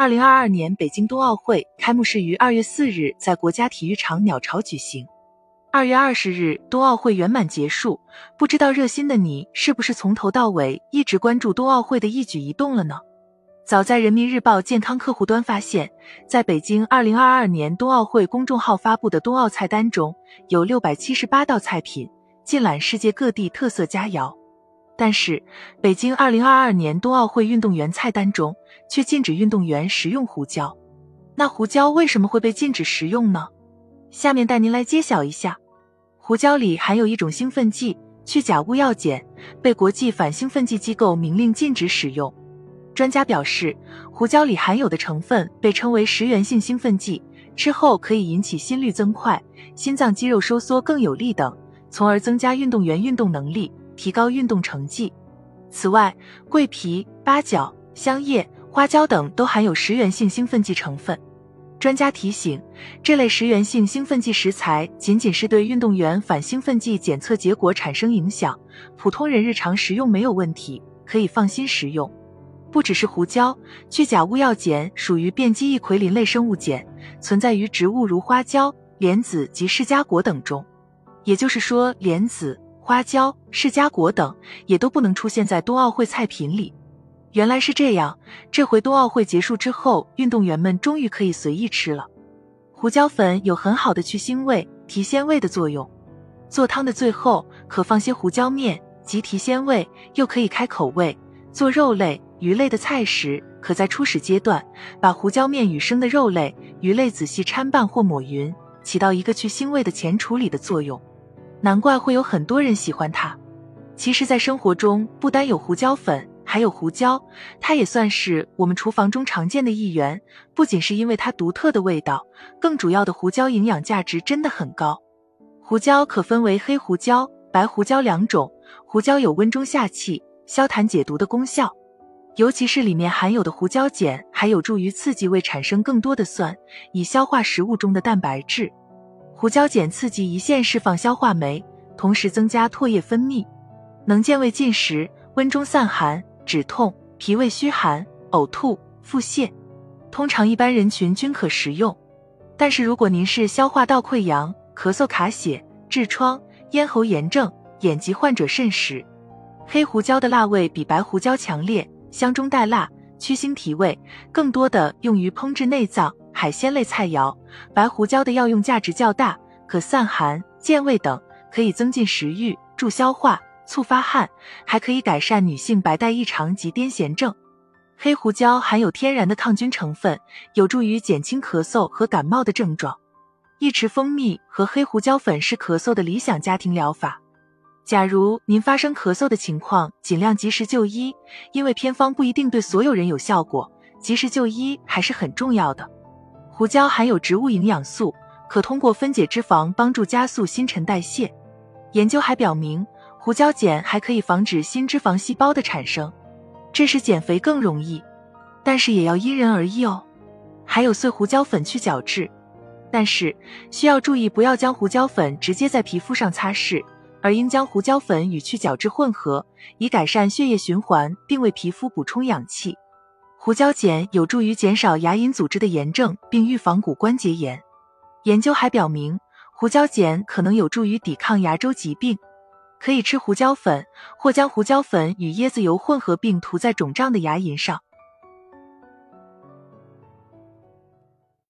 二零二二年北京冬奥会开幕式于二月四日在国家体育场鸟巢举行。二月二十日，冬奥会圆满结束。不知道热心的你是不是从头到尾一直关注冬奥会的一举一动了呢？早在人民日报健康客户端发现，在北京二零二二年冬奥会公众号发布的冬奥菜单中，有六百七十八道菜品，尽览世界各地特色佳肴。但是，北京二零二二年冬奥会运动员菜单中却禁止运动员食用胡椒。那胡椒为什么会被禁止食用呢？下面带您来揭晓一下。胡椒里含有一种兴奋剂去甲戊药碱，被国际反兴奋剂机构明令禁止使用。专家表示，胡椒里含有的成分被称为食源性兴奋剂，吃后可以引起心率增快、心脏肌肉收缩更有力等，从而增加运动员运动能力。提高运动成绩。此外，桂皮、八角、香叶、花椒等都含有食源性兴奋剂成分。专家提醒，这类食源性兴奋剂食材仅仅是对运动员反兴奋剂检测结果产生影响，普通人日常食用没有问题，可以放心食用。不只是胡椒，去甲戊药碱属于变基异奎林类生物碱，存在于植物如花椒、莲子及释迦果等中。也就是说，莲子。花椒、释迦果等也都不能出现在冬奥会菜品里。原来是这样，这回冬奥会结束之后，运动员们终于可以随意吃了。胡椒粉有很好的去腥味、提鲜味的作用。做汤的最后可放些胡椒面，即提鲜味，又可以开口味。做肉类、鱼类的菜时，可在初始阶段把胡椒面与生的肉类、鱼类仔细掺拌或抹匀，起到一个去腥味的前处理的作用。难怪会有很多人喜欢它。其实，在生活中不单有胡椒粉，还有胡椒，它也算是我们厨房中常见的一员。不仅是因为它独特的味道，更主要的胡椒营养价值真的很高。胡椒可分为黑胡椒、白胡椒两种。胡椒有温中下气、消痰解毒的功效，尤其是里面含有的胡椒碱，还有助于刺激胃产生更多的酸，以消化食物中的蛋白质。胡椒碱刺激胰腺释放消化酶，同时增加唾液分泌，能健胃进食、温中散寒、止痛、脾胃虚寒、呕吐、腹泻。通常一般人群均可食用，但是如果您是消化道溃疡、咳嗽卡血、痔疮、咽喉炎症、眼疾患者慎食。黑胡椒的辣味比白胡椒强烈，香中带辣，去腥提味，更多的用于烹制内脏。海鲜类菜肴，白胡椒的药用价值较大，可散寒、健胃等，可以增进食欲、助消化、促发汗，还可以改善女性白带异常及癫痫症。黑胡椒含有天然的抗菌成分，有助于减轻咳嗽和感冒的症状。一匙蜂蜜和黑胡椒粉是咳嗽的理想家庭疗法。假如您发生咳嗽的情况，尽量及时就医，因为偏方不一定对所有人有效果，及时就医还是很重要的。胡椒含有植物营养素，可通过分解脂肪帮助加速新陈代谢。研究还表明，胡椒碱还可以防止新脂肪细胞的产生，这使减肥更容易。但是也要因人而异哦。还有碎胡椒粉去角质，但是需要注意不要将胡椒粉直接在皮肤上擦拭，而应将胡椒粉与去角质混合，以改善血液循环，并为皮肤补充氧气。胡椒碱有助于减少牙龈组织的炎症，并预防骨关节炎。研究还表明，胡椒碱可能有助于抵抗牙周疾病。可以吃胡椒粉，或将胡椒粉与椰子油混合并涂在肿胀的牙龈上。